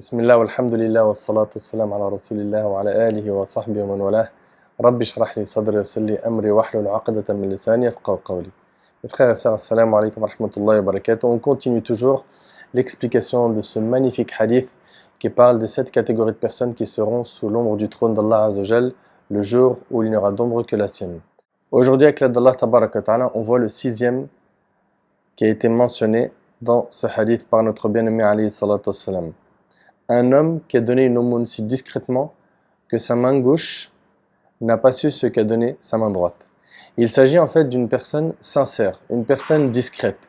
بسم الله والحمد لله والصلاة والسلام على رسول الله وعلى آله وصحبه ومن والاه رب اشرح لي صدري ويسر لي أمري واحلل عقدة من لساني يفقهوا قولي alaikum wa rahmatullahi wa barakatuh. On continue toujours l'explication de ce magnifique hadith qui parle des sept catégories de personnes qui seront sous l'ombre du trône d'Allah Azzawajal le jour où il n'y aura d'ombre que la sienne. Aujourd'hui, avec l'aide d'Allah Ta'ala, on voit le sixième qui a été mentionné dans ce hadith par notre bien-aimé alayhi salatu wassalam. Un homme qui a donné une aumône si discrètement que sa main gauche n'a pas su ce qu'a donné sa main droite. Il s'agit en fait d'une personne sincère, une personne discrète.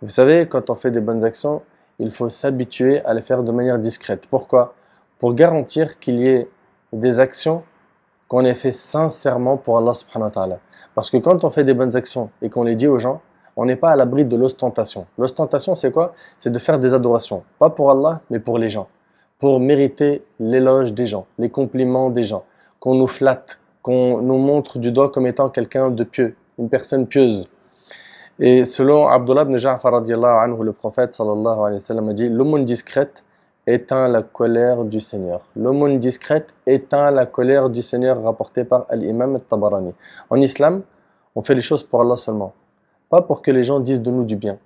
Vous savez, quand on fait des bonnes actions, il faut s'habituer à les faire de manière discrète. Pourquoi? Pour garantir qu'il y ait des actions qu'on ait fait sincèrement pour Allah subhanahu wa ta'ala. Parce que quand on fait des bonnes actions et qu'on les dit aux gens, on n'est pas à l'abri de l'ostentation. L'ostentation, c'est quoi? C'est de faire des adorations. Pas pour Allah, mais pour les gens. Pour mériter l'éloge des gens, les compliments des gens. Qu'on nous flatte, qu'on nous montre du doigt comme étant quelqu'un de pieux, une personne pieuse. Et selon Abdullah ibn Ja'far le prophète sallallahu wa a dit L'aumône discrète éteint la colère du Seigneur. L'aumône discrète éteint la colère du Seigneur rapporté par Al-Imam al-Tabarani. En islam, on fait les choses pour Allah seulement, pas pour que les gens disent de nous du bien.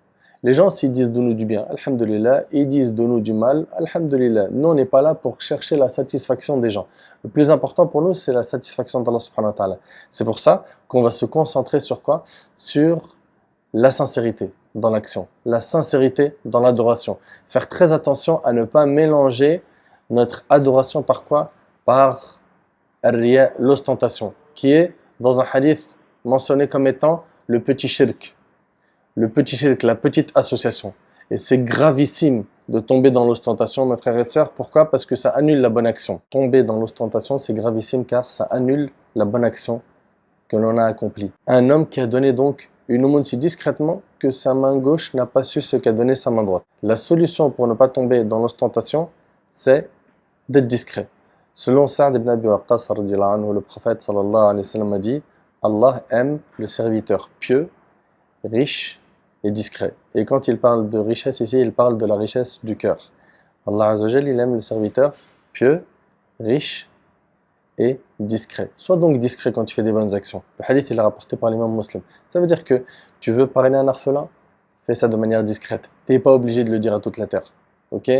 Les gens, s'ils disent de nous du bien, alhamdulillah, ils disent de nous du mal, alhamdulillah. Nous, on n'est pas là pour chercher la satisfaction des gens. Le plus important pour nous, c'est la satisfaction d'Allah subhanahu wa ta'ala. C'est pour ça qu'on va se concentrer sur quoi? Sur la sincérité dans l'action, la sincérité dans l'adoration. Faire très attention à ne pas mélanger notre adoration par quoi? Par l'ostentation, qui est dans un hadith mentionné comme étant le petit shirk le petit shirk, la petite association. Et c'est gravissime de tomber dans l'ostentation, mes frères et sœurs. Pourquoi? Parce que ça annule la bonne action. Tomber dans l'ostentation, c'est gravissime car ça annule la bonne action que l'on a accomplie. Un homme qui a donné donc une aumône si discrètement que sa main gauche n'a pas su ce qu'a donné sa main droite. La solution pour ne pas tomber dans l'ostentation, c'est d'être discret. Selon Sa'd ibn Abi Waqqas, le prophète sallallahu alayhi wa sallam a dit Allah aime le serviteur pieux, riche et discret. Et quand il parle de richesse ici, il parle de la richesse du cœur. Allah Azzawajal, il aime le serviteur pieux, riche et discret. Sois donc discret quand tu fais des bonnes actions. Le hadith il est rapporté par l'imam muslim. Ça veut dire que tu veux parrainer un orphelin, fais ça de manière discrète. Tu n'es pas obligé de le dire à toute la terre. ok?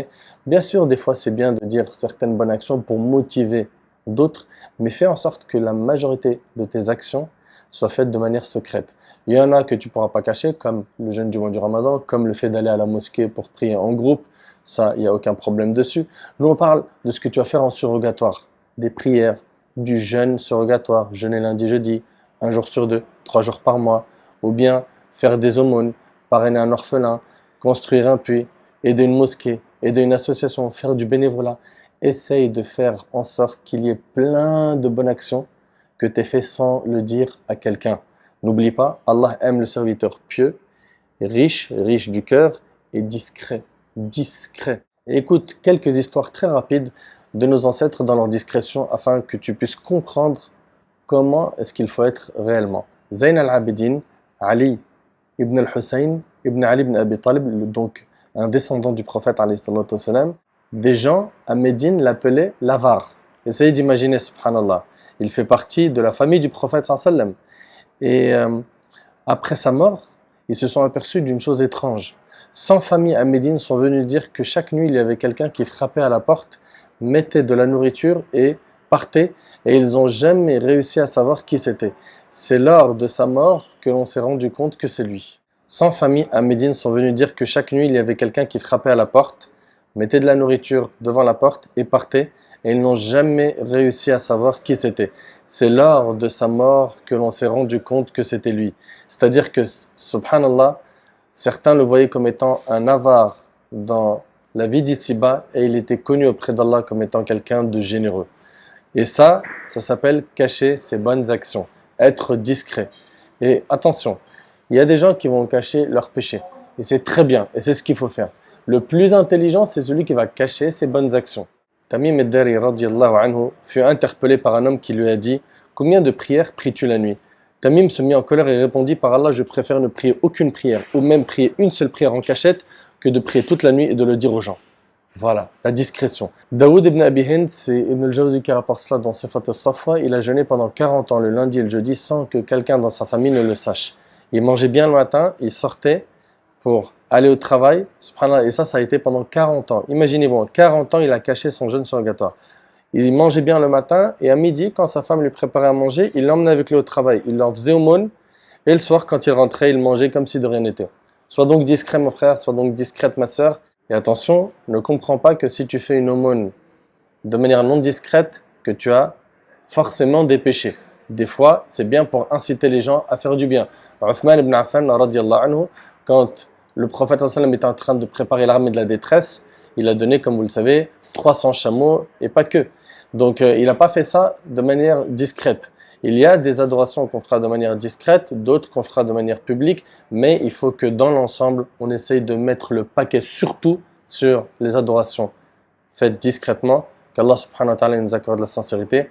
Bien sûr, des fois c'est bien de dire certaines bonnes actions pour motiver d'autres, mais fais en sorte que la majorité de tes actions soient faites de manière secrète. Il y en a que tu ne pourras pas cacher, comme le jeûne du mois du ramadan, comme le fait d'aller à la mosquée pour prier en groupe. Ça, il n'y a aucun problème dessus. Nous, on parle de ce que tu vas faire en surrogatoire, des prières, du jeûne surrogatoire, jeûner lundi, jeudi, un jour sur deux, trois jours par mois, ou bien faire des aumônes, parrainer un orphelin, construire un puits, aider une mosquée, aider une association, faire du bénévolat. Essaye de faire en sorte qu'il y ait plein de bonnes actions que tu aies fait sans le dire à quelqu'un. N'oublie pas, Allah aime le serviteur pieux, riche, riche du cœur et discret, discret. écoute quelques histoires très rapides de nos ancêtres dans leur discrétion afin que tu puisses comprendre comment est-ce qu'il faut être réellement. Zayn al-Abidin, Ali ibn al-Hussein, ibn Ali ibn Abi Talib, donc un descendant du prophète, des gens à Médine l'appelaient l'avare. Essayez d'imaginer, subhanallah. Il fait partie de la famille du prophète sallam. Et euh, après sa mort, ils se sont aperçus d'une chose étrange. 100 familles à Médine sont venues dire que chaque nuit, il y avait quelqu'un qui frappait à la porte, mettait de la nourriture et partait, et ils n'ont jamais réussi à savoir qui c'était. C'est lors de sa mort que l'on s'est rendu compte que c'est lui. 100 familles à Médine sont venues dire que chaque nuit, il y avait quelqu'un qui frappait à la porte, mettait de la nourriture devant la porte et partait, et ils n'ont jamais réussi à savoir qui c'était. C'est lors de sa mort que l'on s'est rendu compte que c'était lui. C'est-à-dire que, subhanallah, certains le voyaient comme étant un avare dans la vie d'ici-bas et il était connu auprès d'Allah comme étant quelqu'un de généreux. Et ça, ça s'appelle cacher ses bonnes actions, être discret. Et attention, il y a des gens qui vont cacher leurs péchés. Et c'est très bien, et c'est ce qu'il faut faire. Le plus intelligent, c'est celui qui va cacher ses bonnes actions. Tamim al-Dari anhu fut interpellé par un homme qui lui a dit Combien de prières pries-tu la nuit? Tamim se mit en colère et répondit Par Allah, je préfère ne prier aucune prière, ou même prier une seule prière en cachette, que de prier toute la nuit et de le dire aux gens. Voilà, la discrétion. Daoud ibn Abi Hind, c'est Ibn al-Jawzi qui rapporte cela dans Sifat al-Safwa. Il a jeûné pendant 40 ans, le lundi et le jeudi, sans que quelqu'un dans sa famille ne le sache. Il mangeait bien le matin, il sortait pour aller au travail, et ça, ça a été pendant 40 ans. Imaginez-vous, 40 ans, il a caché son jeûne surrogatoire. Il mangeait bien le matin, et à midi, quand sa femme lui préparait à manger, il l'emmenait avec lui au travail. Il leur faisait aumône, et le soir, quand il rentrait, il mangeait comme si de rien n'était. Sois donc discret, mon frère, sois donc discrète, ma soeur, et attention, ne comprends pas que si tu fais une aumône de manière non discrète, que tu as forcément des péchés. Des fois, c'est bien pour inciter les gens à faire du bien. Uthman ibn Affan, quand le prophète sallam était en train de préparer l'armée de la détresse, il a donné, comme vous le savez, 300 chameaux et pas que. Donc, euh, il n'a pas fait ça de manière discrète. Il y a des adorations qu'on fera de manière discrète, d'autres qu'on fera de manière publique, mais il faut que dans l'ensemble, on essaye de mettre le paquet surtout sur les adorations faites discrètement, qu'Allah subhanahu wa ta'ala nous accorde la sincérité,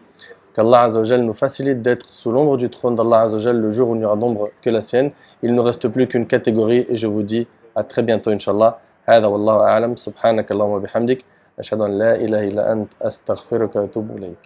qu'Allah azawajal nous facilite d'être sous l'ombre du trône d'Allah azawajal le jour où il n'y aura d'ombre que la sienne. Il ne reste plus qu'une catégorie et je vous dis à très bientôt inshallah. هذا والله أعلم سبحانك اللهم وبحمدك أشهد أن لا إله إلا أنت أستغفرك وأتوب إليك